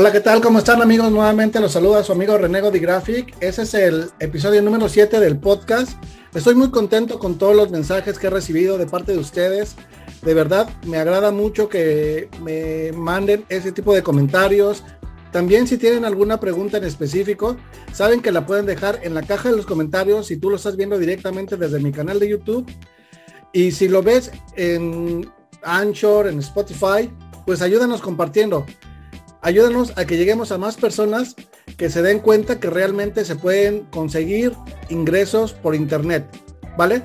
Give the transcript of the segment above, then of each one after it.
Hola, ¿qué tal? ¿Cómo están amigos? Nuevamente los saluda su amigo Renego de Graphic. Ese es el episodio número 7 del podcast. Estoy muy contento con todos los mensajes que he recibido de parte de ustedes. De verdad, me agrada mucho que me manden ese tipo de comentarios. También si tienen alguna pregunta en específico, saben que la pueden dejar en la caja de los comentarios si tú lo estás viendo directamente desde mi canal de YouTube. Y si lo ves en Anchor, en Spotify, pues ayúdanos compartiendo ayúdanos a que lleguemos a más personas que se den cuenta que realmente se pueden conseguir ingresos por internet, ¿vale?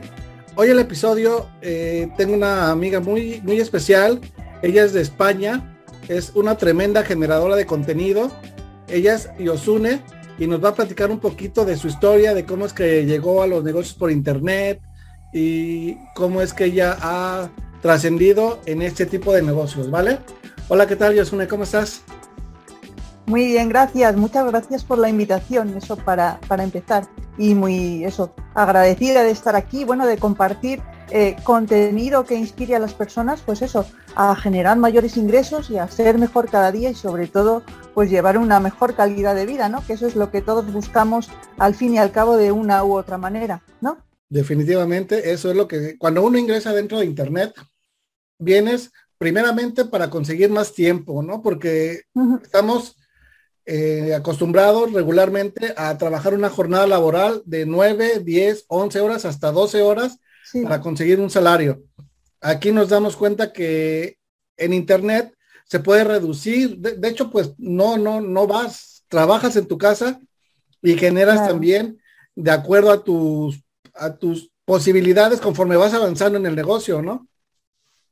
Hoy el episodio eh, tengo una amiga muy, muy especial, ella es de España, es una tremenda generadora de contenido, ella es Yosune y nos va a platicar un poquito de su historia, de cómo es que llegó a los negocios por internet y cómo es que ella ha trascendido en este tipo de negocios, ¿vale? Hola, ¿qué tal, Yosune? ¿Cómo estás? Muy bien, gracias. Muchas gracias por la invitación, eso para, para empezar. Y muy, eso, agradecida de estar aquí, bueno, de compartir eh, contenido que inspire a las personas, pues eso, a generar mayores ingresos y a ser mejor cada día y sobre todo, pues llevar una mejor calidad de vida, ¿no? Que eso es lo que todos buscamos al fin y al cabo de una u otra manera, ¿no? Definitivamente, eso es lo que, cuando uno ingresa dentro de Internet, vienes primeramente para conseguir más tiempo, ¿no? Porque estamos eh, acostumbrados regularmente a trabajar una jornada laboral de 9, 10, 11 horas hasta 12 horas para conseguir un salario. Aquí nos damos cuenta que en Internet se puede reducir. De, hecho, pues no, no, no vas, trabajas en tu casa y generas también de acuerdo a tus, a tus posibilidades conforme vas avanzando en el negocio, ¿no?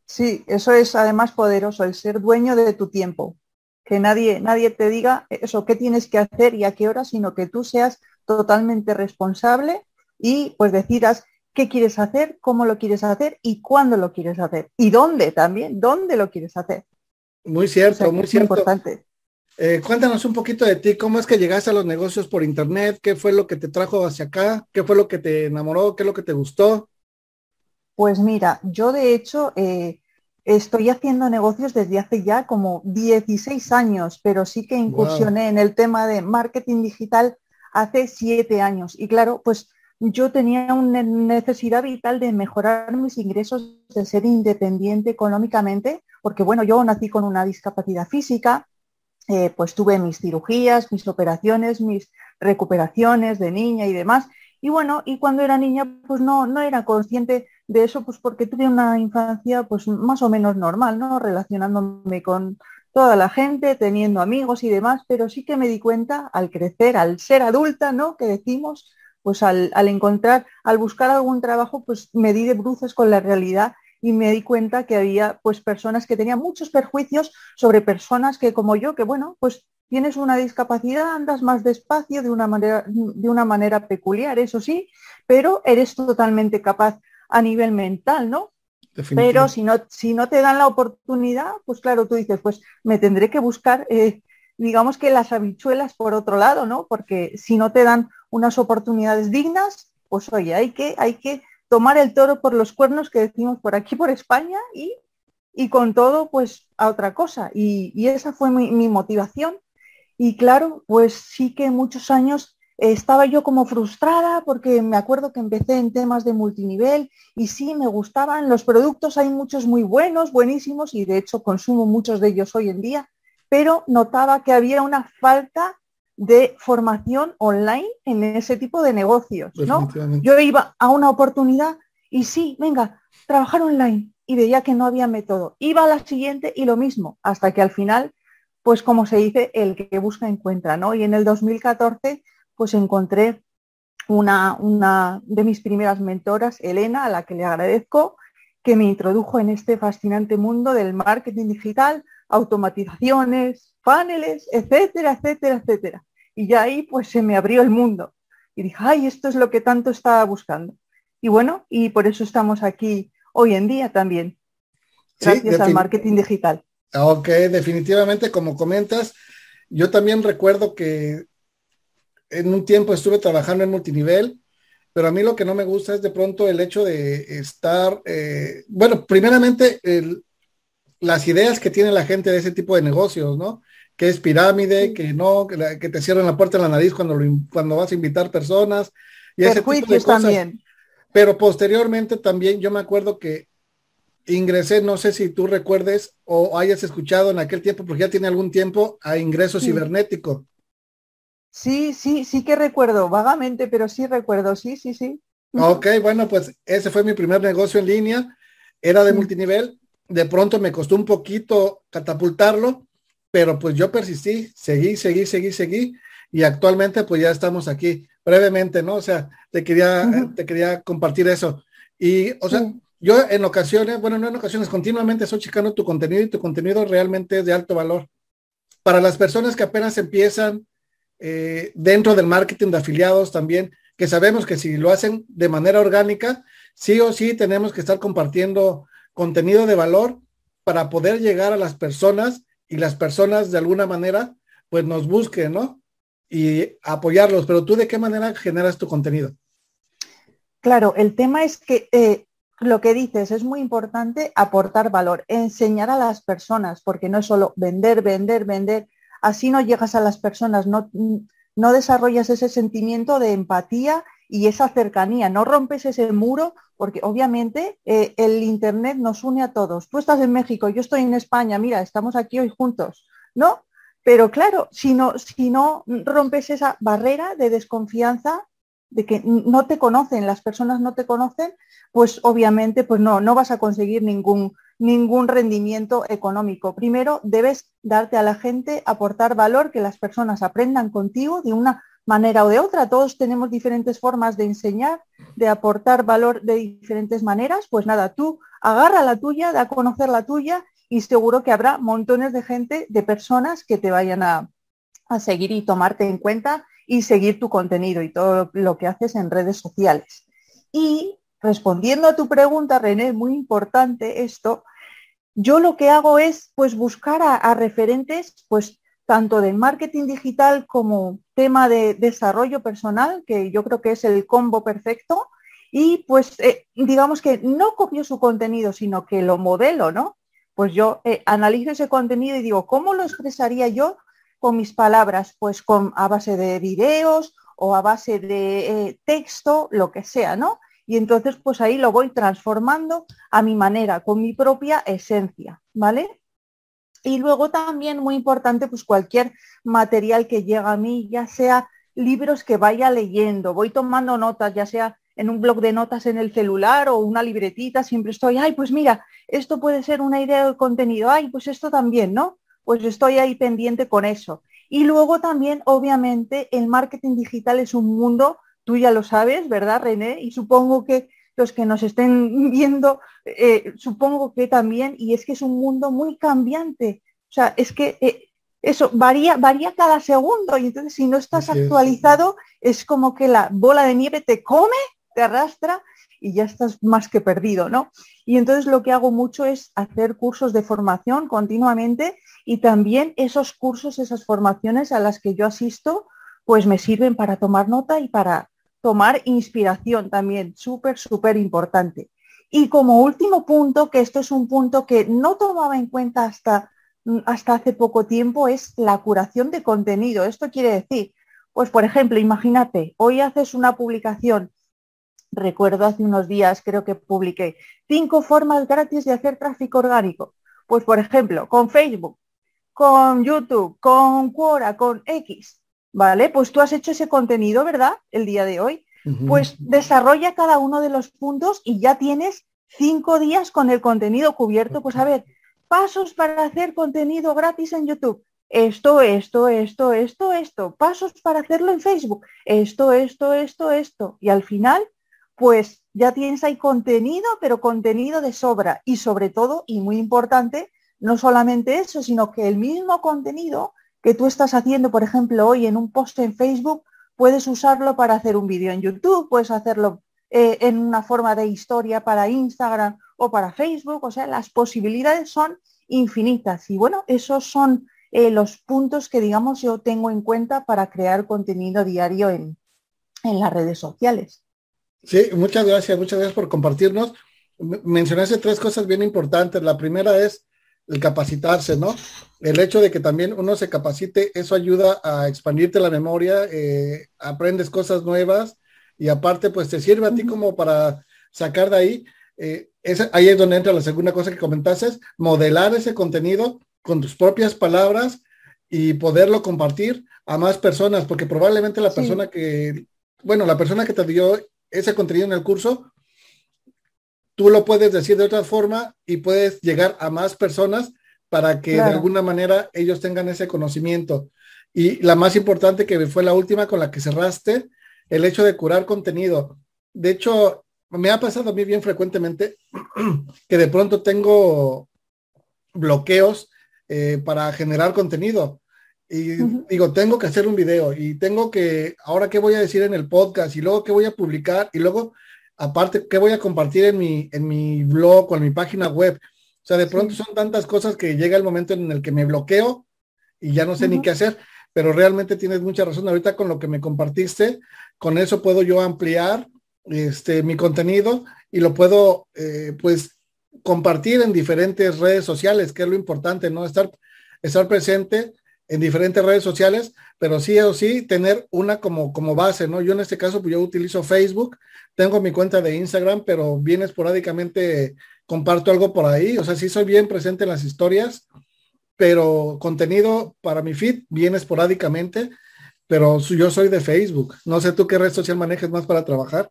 Sí, eso es además poderoso, el ser dueño de tu tiempo que nadie, nadie te diga eso, qué tienes que hacer y a qué hora, sino que tú seas totalmente responsable y pues decidas qué quieres hacer, cómo lo quieres hacer y cuándo lo quieres hacer. Y dónde también, dónde lo quieres hacer. Muy cierto, muy cierto. Importante. Eh, cuéntanos un poquito de ti, cómo es que llegaste a los negocios por internet, qué fue lo que te trajo hacia acá, qué fue lo que te enamoró, qué es lo que te gustó. Pues mira, yo de hecho eh, Estoy haciendo negocios desde hace ya como 16 años, pero sí que incursioné en el tema de marketing digital hace siete años. Y claro, pues yo tenía una necesidad vital de mejorar mis ingresos, de ser independiente económicamente, porque bueno, yo nací con una discapacidad física, eh, pues tuve mis cirugías, mis operaciones, mis recuperaciones de niña y demás. Y bueno, y cuando era niña, pues no, no era consciente de eso pues porque tuve una infancia pues más o menos normal, ¿no? Relacionándome con toda la gente, teniendo amigos y demás, pero sí que me di cuenta al crecer, al ser adulta, ¿no? Que decimos, pues al, encontrar, al buscar algún trabajo, pues me di de bruces con la realidad y me di cuenta que había pues personas que tenían muchos perjuicios sobre personas que como yo, que bueno, pues tienes una discapacidad, andas más despacio de una manera, de una manera peculiar, eso sí, pero eres totalmente capaz a nivel mental, ¿no? Pero si no, si no te dan la oportunidad, pues claro, tú dices, pues me tendré que buscar, eh, digamos que las habichuelas por otro lado, ¿no? Porque si no te dan unas oportunidades dignas, pues oye, hay que, hay que tomar el toro por los cuernos que decimos por aquí, por España, y, y con todo, pues a otra cosa. Y, esa fue mi, mi motivación. Y claro, pues sí que muchos años estaba yo como frustrada porque me acuerdo que empecé en temas de multinivel y sí, me gustaban los productos, hay muchos muy buenos, buenísimos y de hecho consumo muchos de ellos hoy en día, pero notaba que había una falta de formación online en ese tipo de negocios, ¿no? Yo iba a una oportunidad y sí, venga, trabajar online y veía que no había método. Iba a la siguiente y lo mismo, hasta que al final, pues como se dice, el que busca encuentra, ¿no? Y en el 2014, pues encontré una, una de mis primeras mentoras, Elena, a la que le agradezco, que me introdujo en este fascinante mundo del marketing digital, automatizaciones, paneles, etcétera, etcétera, etcétera. Y ya ahí pues se me abrió el mundo. Y dije, ay, esto es lo que tanto estaba buscando. Y bueno, y por eso estamos aquí hoy en día también, gracias al marketing digital. Ok, definitivamente, como comentas, yo también recuerdo que en un tiempo estuve trabajando en multinivel, pero a mí lo que no me gusta es de pronto el hecho de estar, eh, bueno, primeramente las ideas que tiene la gente de ese tipo de negocios, ¿no? Que es pirámide, que no, que, te cierran la puerta en la nariz cuando, cuando vas a invitar personas. Y ese tipo de cosas. también. Pero posteriormente también yo me acuerdo que ingresé, no sé si tú recuerdes o hayas escuchado en aquel tiempo, porque ya tiene algún tiempo, a ingreso cibernético. Sí, sí, sí que recuerdo, vagamente, pero sí recuerdo, sí, sí, sí. Ok, bueno, pues ese fue mi primer negocio en línea, era de multinivel, de pronto me costó un poquito catapultarlo, pero pues yo persistí, seguí, seguí, seguí, seguí, y actualmente pues ya estamos aquí brevemente, ¿no? O sea, te quería, te quería compartir eso. Y, o sea, yo en ocasiones, bueno, no en ocasiones, continuamente estoy checando tu contenido y tu contenido realmente es de alto valor. Para las personas que apenas empiezan eh, dentro del marketing de afiliados también, que sabemos que si lo hacen de manera orgánica, sí o sí tenemos que estar compartiendo contenido de valor para poder llegar a las personas y las personas de alguna manera pues nos busquen, ¿no? y apoyarlos, pero tú de qué manera generas tu contenido? Claro, el tema es que eh, lo que dices es muy importante aportar valor, enseñar a las personas, porque no es solo vender, vender, vender, así no llegas a las personas, no, no desarrollas ese sentimiento de empatía y esa cercanía, no rompes ese muro, porque obviamente eh, el Internet nos une a todos. Tú estás en México, yo estoy en España, mira, estamos aquí hoy juntos, ¿no? Pero claro, si no, si no rompes esa barrera de desconfianza, de que no te conocen, las personas no te conocen, pues obviamente pues no, no vas a conseguir ningún, ningún rendimiento económico. Primero debes darte a la gente, aportar valor, que las personas aprendan contigo de una manera o de otra. Todos tenemos diferentes formas de enseñar, de aportar valor de diferentes maneras. Pues nada, tú agarra la tuya, da a conocer la tuya y seguro que habrá montones de gente, de personas que te vayan a, seguir y tomarte en cuenta y seguir tu contenido y todo lo que haces en redes sociales. Y respondiendo a tu pregunta, René, muy importante esto, yo lo que hago es pues buscar a, referentes pues tanto de marketing digital como tema de desarrollo personal, que yo creo que es el combo perfecto, y pues eh, digamos que no copio su contenido, sino que lo modelo, ¿no? pues yo eh, analizo ese contenido y digo, ¿cómo lo expresaría yo con mis palabras? Pues con, a base de videos o a base de eh, texto, lo que sea, ¿no? Y entonces pues ahí lo voy transformando a mi manera, con mi propia esencia, ¿vale? Y luego también muy importante pues cualquier material que llega a mí, ya sea libros que vaya leyendo, voy tomando notas, ya sea en un blog de notas en el celular o una libretita, siempre estoy, ay, pues mira, esto puede ser una idea de contenido, ay, pues esto también, ¿no? Pues estoy ahí pendiente con eso. Y luego también, obviamente, el marketing digital es un mundo, tú ya lo sabes, ¿verdad, René? Y supongo que los que nos estén viendo, eh, supongo que también, y es que es un mundo muy cambiante. O sea, es que eh, eso varía, varía cada segundo y entonces si no estás actualizado es como que la bola de nieve te come te arrastra y ya estás más que perdido, ¿no? Y entonces lo que hago mucho es hacer cursos de formación continuamente y también esos cursos, esas formaciones a las que yo asisto, pues me sirven para tomar nota y para tomar inspiración también, súper, súper importante. Y como último punto, que esto es un punto que no tomaba en cuenta hasta, hasta hace poco tiempo, es la curación de contenido. Esto quiere decir, pues por ejemplo, imagínate, hoy haces una publicación recuerdo hace unos días, creo que publiqué cinco formas gratis de hacer tráfico orgánico. Pues, por ejemplo, con Facebook, con YouTube, con Quora, con X, ¿vale? Pues tú has hecho ese contenido, ¿verdad? El día de hoy. Pues desarrolla cada uno de los puntos y ya tienes cinco días con el contenido cubierto, pues a ver, pasos para hacer contenido gratis en YouTube. Esto, esto, esto, esto, esto. Pasos para hacerlo en Facebook. Esto, esto, esto, esto. Y al final, pues ya tienes ahí contenido, pero contenido de sobra. Y sobre todo, y muy importante, no solamente eso, sino que el mismo contenido que tú estás haciendo, por ejemplo, hoy en un post en Facebook, puedes usarlo para hacer un vídeo en YouTube, puedes hacerlo eh, en una forma de historia para Instagram o para Facebook. O sea, las posibilidades son infinitas. Y bueno, esos son eh, los puntos que, digamos, yo tengo en cuenta para crear contenido diario en, en las redes sociales. Sí, muchas gracias, muchas gracias por compartirnos. Mencionaste tres cosas bien importantes. La primera es el capacitarse, ¿no? El hecho de que también uno se capacite, eso ayuda a expandirte la memoria, eh, aprendes cosas nuevas y aparte pues te sirve a ti como para sacar de ahí. Eh, ahí es donde entra la segunda cosa que comentaste, modelar ese contenido con tus propias palabras y poderlo compartir a más personas, porque probablemente la persona que, bueno, la persona que te dio ese contenido en el curso, tú lo puedes decir de otra forma y puedes llegar a más personas para que de alguna manera ellos tengan ese conocimiento. Y la más importante que fue la última con la que cerraste, el hecho de curar contenido. De hecho, me ha pasado a mí bien frecuentemente que de pronto tengo bloqueos eh, para generar contenido. Y digo, tengo que hacer un video y tengo que, ahora qué voy a decir en el podcast y luego qué voy a publicar y luego aparte, ¿qué voy a compartir en mi, en mi blog o en mi página web? O sea, de pronto son tantas cosas que llega el momento en el que me bloqueo y ya no sé ni qué hacer, pero realmente tienes mucha razón. Ahorita con lo que me compartiste, con eso puedo yo ampliar este, mi contenido y lo puedo, eh, pues, compartir en diferentes redes sociales, que es lo importante, ¿no? Estar, estar presente en diferentes redes sociales, pero sí o sí tener una como, como base, ¿no? Yo en este caso, pues yo utilizo Facebook tengo mi cuenta de Instagram, pero bien esporádicamente comparto algo por ahí. O sea, sí soy bien presente en las historias, pero contenido para mi feed bien esporádicamente, pero yo soy de Facebook. No sé tú qué red social manejes más para trabajar.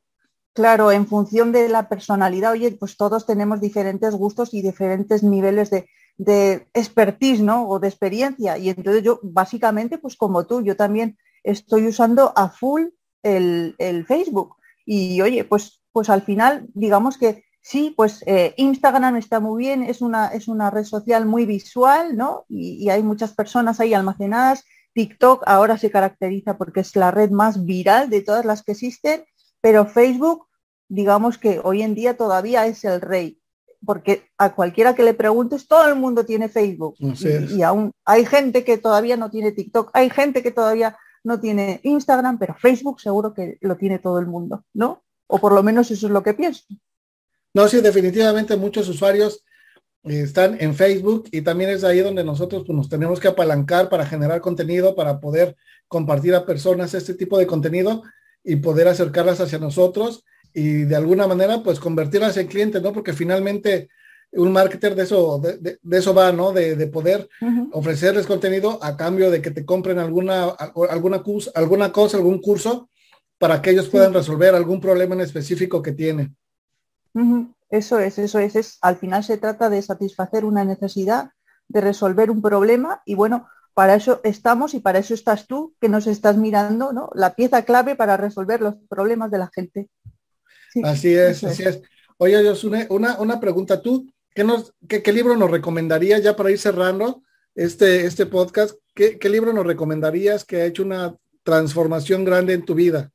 Claro, en función de la personalidad, oye, pues todos tenemos diferentes gustos y diferentes niveles de, de expertise, ¿no? O de experiencia. Y entonces yo, básicamente, pues como tú, yo también estoy usando a full el, el Facebook. Y oye, pues, pues al final, digamos que sí, pues eh, Instagram está muy bien, es una, es una red social muy visual, ¿no? Y, hay muchas personas ahí almacenadas. TikTok ahora se caracteriza porque es la red más viral de todas las que existen, pero Facebook, digamos que hoy en día todavía es el rey, porque a cualquiera que le preguntes, todo el mundo tiene Facebook. y, aún hay gente que todavía no tiene TikTok, hay gente que todavía no tiene Instagram, pero Facebook seguro que lo tiene todo el mundo, ¿no? O por lo menos eso es lo que pienso. No, sí, definitivamente muchos usuarios eh, están en Facebook y también es ahí donde nosotros pues, nos tenemos que apalancar para generar contenido, para poder compartir a personas este tipo de contenido y poder acercarlas hacia nosotros y de alguna manera pues convertirlas en clientes, ¿no? Porque finalmente un marketer de eso, de, eso va, ¿no? De, poder ofrecerles contenido a cambio de que te compren alguna, alguna, alguna cosa, algún curso, para que ellos puedan resolver algún problema en específico que tienen. Eso es, eso es, es. Al final se trata de satisfacer una necesidad, de resolver un problema y bueno, para eso estamos y para eso estás tú, que nos estás mirando, ¿no? La pieza clave para resolver los problemas de la gente. Así es, así es. Oye, Josune, una, una pregunta. Tú, ¿Qué, nos, qué, libro nos recomendarías ya para ir cerrando este, este podcast? ¿qué, libro nos recomendarías que ha hecho una transformación grande en tu vida?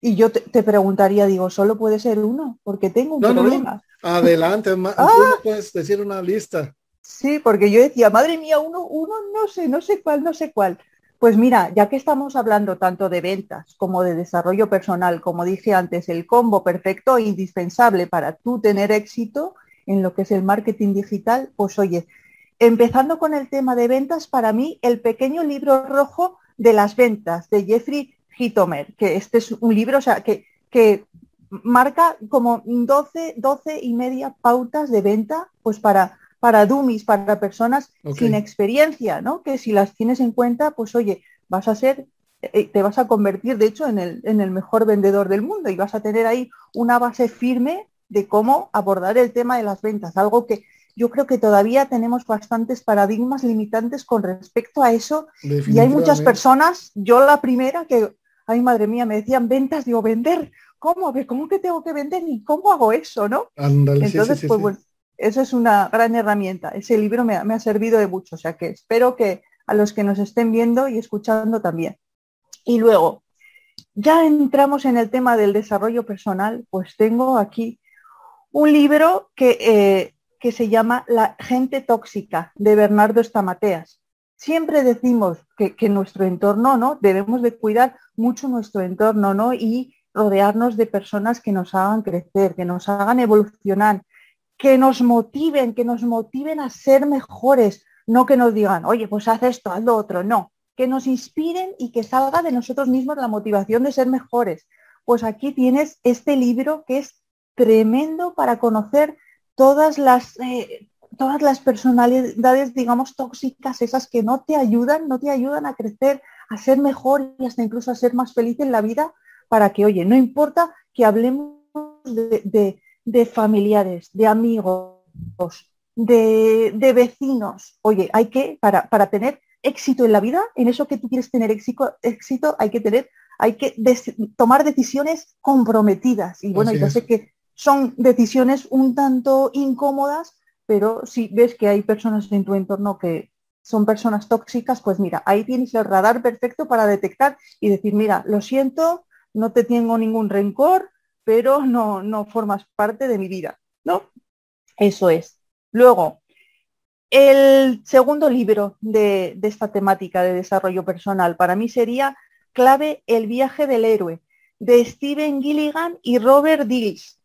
Y yo te, preguntaría, digo, ¿solo puede ser uno? Porque tengo un problema. Adelante, ah. puedes decir una lista. Sí, porque yo decía, madre mía, uno, uno, no sé, no sé cuál, no sé cuál. Pues mira, ya que estamos hablando tanto de ventas como de desarrollo personal, como dije antes, el combo perfecto e indispensable para tú tener éxito en lo que es el marketing digital, pues oye, empezando con el tema de ventas, para mí el pequeño libro rojo de las ventas de Jeffrey Hitomer, que este es un libro o sea, que, que marca como 12, 12 y media pautas de venta, pues para, para dummies, para personas sin experiencia, ¿no? Que si las tienes en cuenta, pues oye, vas a ser, eh, te vas a convertir, de hecho, en el, en el mejor vendedor del mundo y vas a tener ahí una base firme de cómo abordar el tema de las ventas, algo que yo creo que todavía tenemos bastantes paradigmas limitantes con respecto a eso y hay muchas personas, yo la primera que, ay madre mía, me decían ventas, digo, vender, ¿cómo? ¿Cómo que tengo que vender y cómo hago eso, no? Entonces, pues bueno, eso es una gran herramienta. Ese libro me, ha servido de mucho, o sea que espero que a los que nos estén viendo y escuchando también. Y luego, ya entramos en el tema del desarrollo personal, pues tengo aquí un libro que, eh, que se llama La gente tóxica de Bernardo Estamateas. Siempre decimos que, que, nuestro entorno, ¿no? Debemos de cuidar mucho nuestro entorno, ¿no? Y rodearnos de personas que nos hagan crecer, que nos hagan evolucionar, que nos motiven, que nos motiven a ser mejores, no que nos digan, oye, pues haz esto, haz lo otro, no, que nos inspiren y que salga de nosotros mismos la motivación de ser mejores. Pues aquí tienes este libro que es tremendo para conocer todas las, eh, todas las personalidades, digamos, tóxicas, esas que no te ayudan, no te ayudan a crecer, a ser mejor y hasta incluso a ser más feliz en la vida, para que, oye, no importa que hablemos de, de, familiares, de amigos, de, de, vecinos, oye, hay que, para, para tener éxito en la vida, en eso que tú quieres tener éxito, éxito hay que tener, hay que tomar decisiones comprometidas. Y bueno, yo sé que son decisiones un tanto incómodas, pero si ves que hay personas en tu entorno que son personas tóxicas, pues mira, ahí tienes el radar perfecto para detectar y decir, mira, lo siento, no te tengo ningún rencor, pero no, no formas parte de mi vida, ¿no? Eso es. Luego, el segundo libro de, esta temática de desarrollo personal para mí sería Clave El viaje del héroe, de Steven Gilligan y Robert Dills.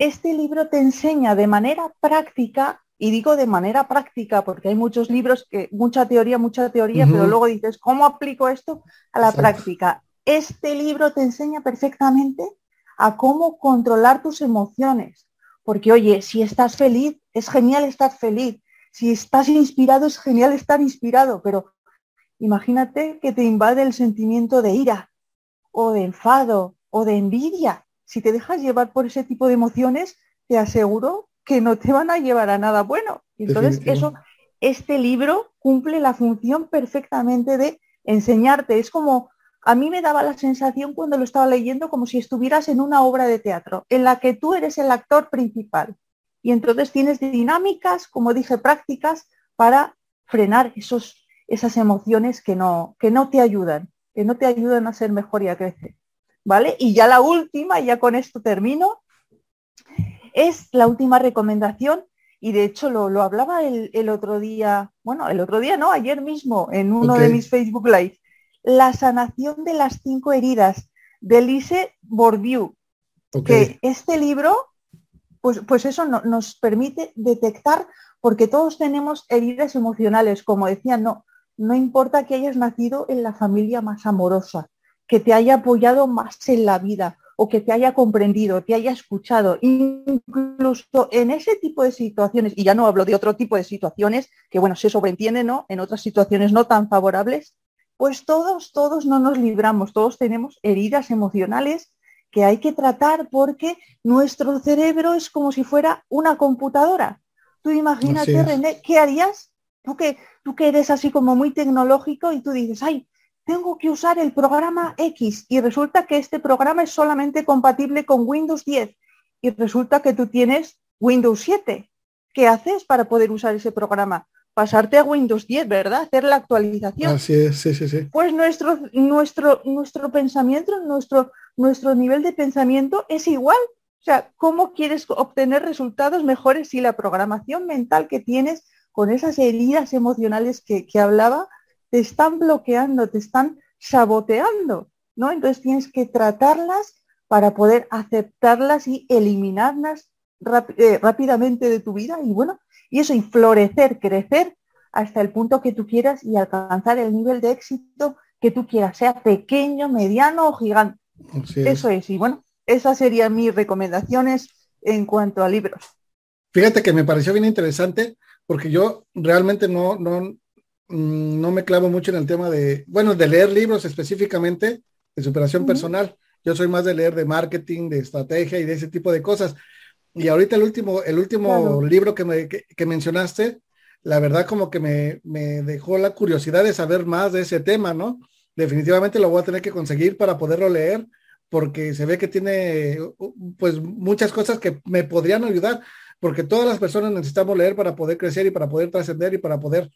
Este libro te enseña de manera práctica, y digo de manera práctica porque hay muchos libros que, mucha teoría, mucha teoría, pero luego dices, ¿cómo aplico esto a la práctica? Este libro te enseña perfectamente a cómo controlar tus emociones. Porque, oye, si estás feliz, es genial estar feliz si estás inspirado, es genial estar inspirado, pero imagínate que te invade el sentimiento de ira o de enfado o de envidia. Si te dejas llevar por ese tipo de emociones, te aseguro que no te van a llevar a nada bueno. Entonces, eso, este libro cumple la función perfectamente de enseñarte. Es como, a mí me daba la sensación cuando lo estaba leyendo como si estuvieras en una obra de teatro, en la que tú eres el actor principal y entonces tienes dinámicas, como dije, prácticas para frenar esos, esas emociones que no, que no te ayudan, que no te ayudan a ser mejor y a crecer. ¿Vale? Y ya la última, y ya con esto termino, es la última recomendación, y de hecho lo, hablaba el, otro día, bueno, el otro día no, ayer mismo en uno de mis Facebook Live, la sanación de las cinco heridas de Lise Bourdieu, que este libro pues, pues eso nos permite detectar, porque todos tenemos heridas emocionales, como decía, no, no importa que hayas nacido en la familia más amorosa, que te haya apoyado más en la vida o que te haya comprendido, te haya escuchado, incluso en ese tipo de situaciones, y ya no hablo de otro tipo de situaciones, que bueno, se sobreentiende, ¿no? En otras situaciones no tan favorables, pues todos, todos no nos libramos, todos tenemos heridas emocionales que hay que tratar porque nuestro cerebro es como si fuera una computadora. Tú imagínate, René, ¿qué harías? Tú que, tú que eres así como muy tecnológico y tú dices, ay, tengo que usar el programa X y resulta que este programa es solamente compatible con Windows 10 y resulta que tú tienes Windows 7. ¿Qué haces para poder usar ese programa? Pasarte a Windows 10, ¿verdad? Hacer la actualización. Así es, sí, sí, sí. Pues nuestro, nuestro, nuestro pensamiento, nuestro, nuestro nivel de pensamiento es igual. O sea, ¿cómo quieres obtener resultados mejores si la programación mental que tienes con esas heridas emocionales que, que hablaba te están bloqueando, te están saboteando? ¿no? Entonces tienes que tratarlas para poder aceptarlas y eliminarlas eh, rápidamente de tu vida y bueno, y eso, y florecer, crecer hasta el punto que tú quieras y alcanzar el nivel de éxito que tú quieras, sea pequeño, mediano o gigante. Eso es, y bueno, esas serían mis recomendaciones en cuanto a libros. Fíjate que me pareció bien interesante porque yo realmente no, no, mm, no me clavo mucho en el tema de, bueno, de leer libros específicamente de superación personal. Yo soy más de leer de marketing, de estrategia y de ese tipo de cosas Y ahorita el último, el último libro que, me, que, mencionaste, la verdad como que me, me, dejó la curiosidad de saber más de ese tema, ¿no? Definitivamente lo voy a tener que conseguir para poderlo leer, porque se ve que tiene pues muchas cosas que me podrían ayudar, porque todas las personas necesitamos leer para poder crecer y para poder trascender y para poder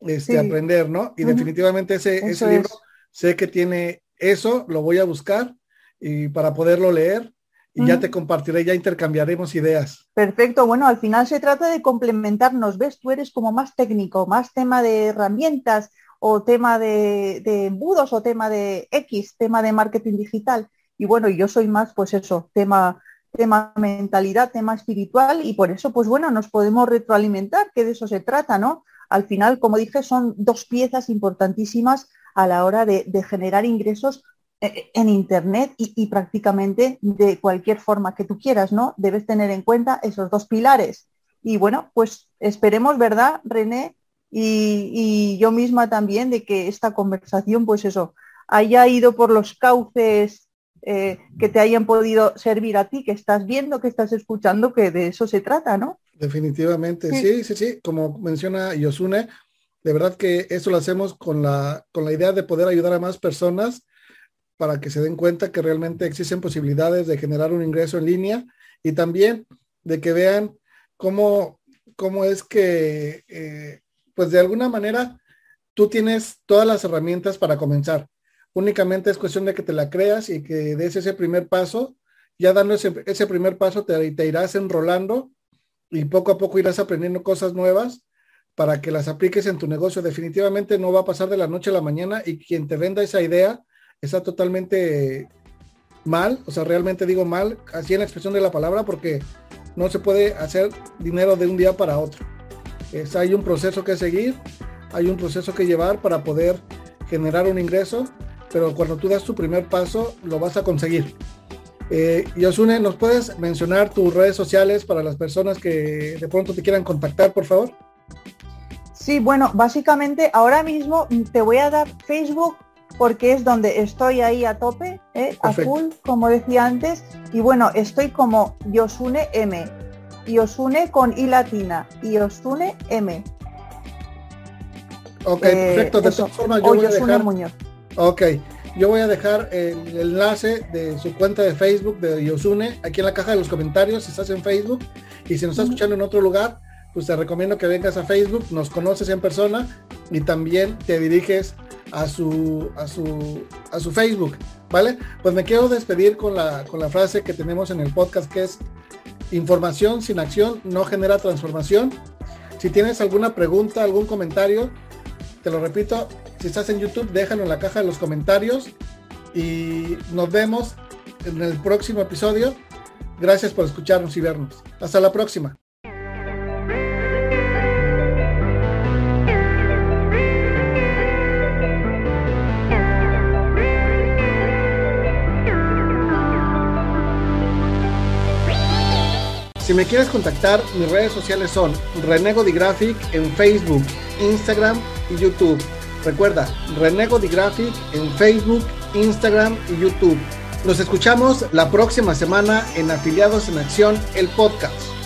este, aprender, ¿no? Y definitivamente ese, ese libro sé que tiene eso, lo voy a buscar y para poderlo leer y ya te compartiré, ya intercambiaremos ideas. Perfecto, bueno, al final se trata de complementarnos, ¿ves? Tú eres como más técnico, más tema de herramientas o tema de, de embudos o tema de X, tema de marketing digital. Y bueno, yo soy más, pues eso, tema, tema mentalidad, tema espiritual y por eso, pues bueno, nos podemos retroalimentar, que de eso se trata, ¿no? Al final, como dije, son dos piezas importantísimas a la hora de, de generar ingresos en Internet y, prácticamente de cualquier forma que tú quieras, ¿no? Debes tener en cuenta esos dos pilares. Y bueno, pues esperemos, ¿verdad, René? Y, yo misma también de que esta conversación, pues eso, haya ido por los cauces eh, que te hayan podido servir a ti, que estás viendo, que estás escuchando, que de eso se trata, ¿no? Definitivamente, sí, sí, sí, como menciona Yosune, de verdad que eso lo hacemos con la, con la idea de poder ayudar a más personas para que se den cuenta que realmente existen posibilidades de generar un ingreso en línea y también de que vean cómo, cómo es que, eh, pues de alguna manera, tú tienes todas las herramientas para comenzar. Únicamente es cuestión de que te la creas y que des ese primer paso. Ya dando ese, primer paso te, te irás enrolando y poco a poco irás aprendiendo cosas nuevas para que las apliques en tu negocio. Definitivamente no va a pasar de la noche a la mañana y quien te venda esa idea está totalmente mal, o sea, realmente digo mal, así en la expresión de la palabra, porque no se puede hacer dinero de un día para otro. Es, hay un proceso que seguir, hay un proceso que llevar para poder generar un ingreso, pero cuando tú das tu primer paso, lo vas a conseguir. Eh, Yosune, ¿nos puedes mencionar tus redes sociales para las personas que de pronto te quieran contactar, por favor? Sí, bueno, básicamente ahora mismo te voy a dar Facebook, porque es donde estoy ahí a tope, ¿eh? a full, como decía antes. Y bueno, estoy como Yosune M. Yosune con I latina. Yosune M. Ok, eh, perfecto. De todas formas, yo voy a dejar. Muñoz. Ok, yo voy a dejar el enlace de su cuenta de Facebook de Yosune aquí en la caja de los comentarios si estás en Facebook y si nos estás escuchando en otro lugar, pues te recomiendo que vengas a Facebook, nos conoces en persona y también te diriges a su, a su, a su Facebook, ¿vale? Pues me quiero despedir con la, con la frase que tenemos en el podcast que es información sin acción no genera transformación. Si tienes alguna pregunta, algún comentario, te lo repito, si estás en YouTube, déjalo en la caja de los comentarios y nos vemos en el próximo episodio. Gracias por escucharnos y vernos. Hasta la próxima. Si me quieres contactar, mis redes sociales son Renego Graphic en Facebook, Instagram y YouTube. Recuerda, Renego Graphic en Facebook, Instagram y YouTube. Nos escuchamos la próxima semana en Afiliados en Acción, el podcast.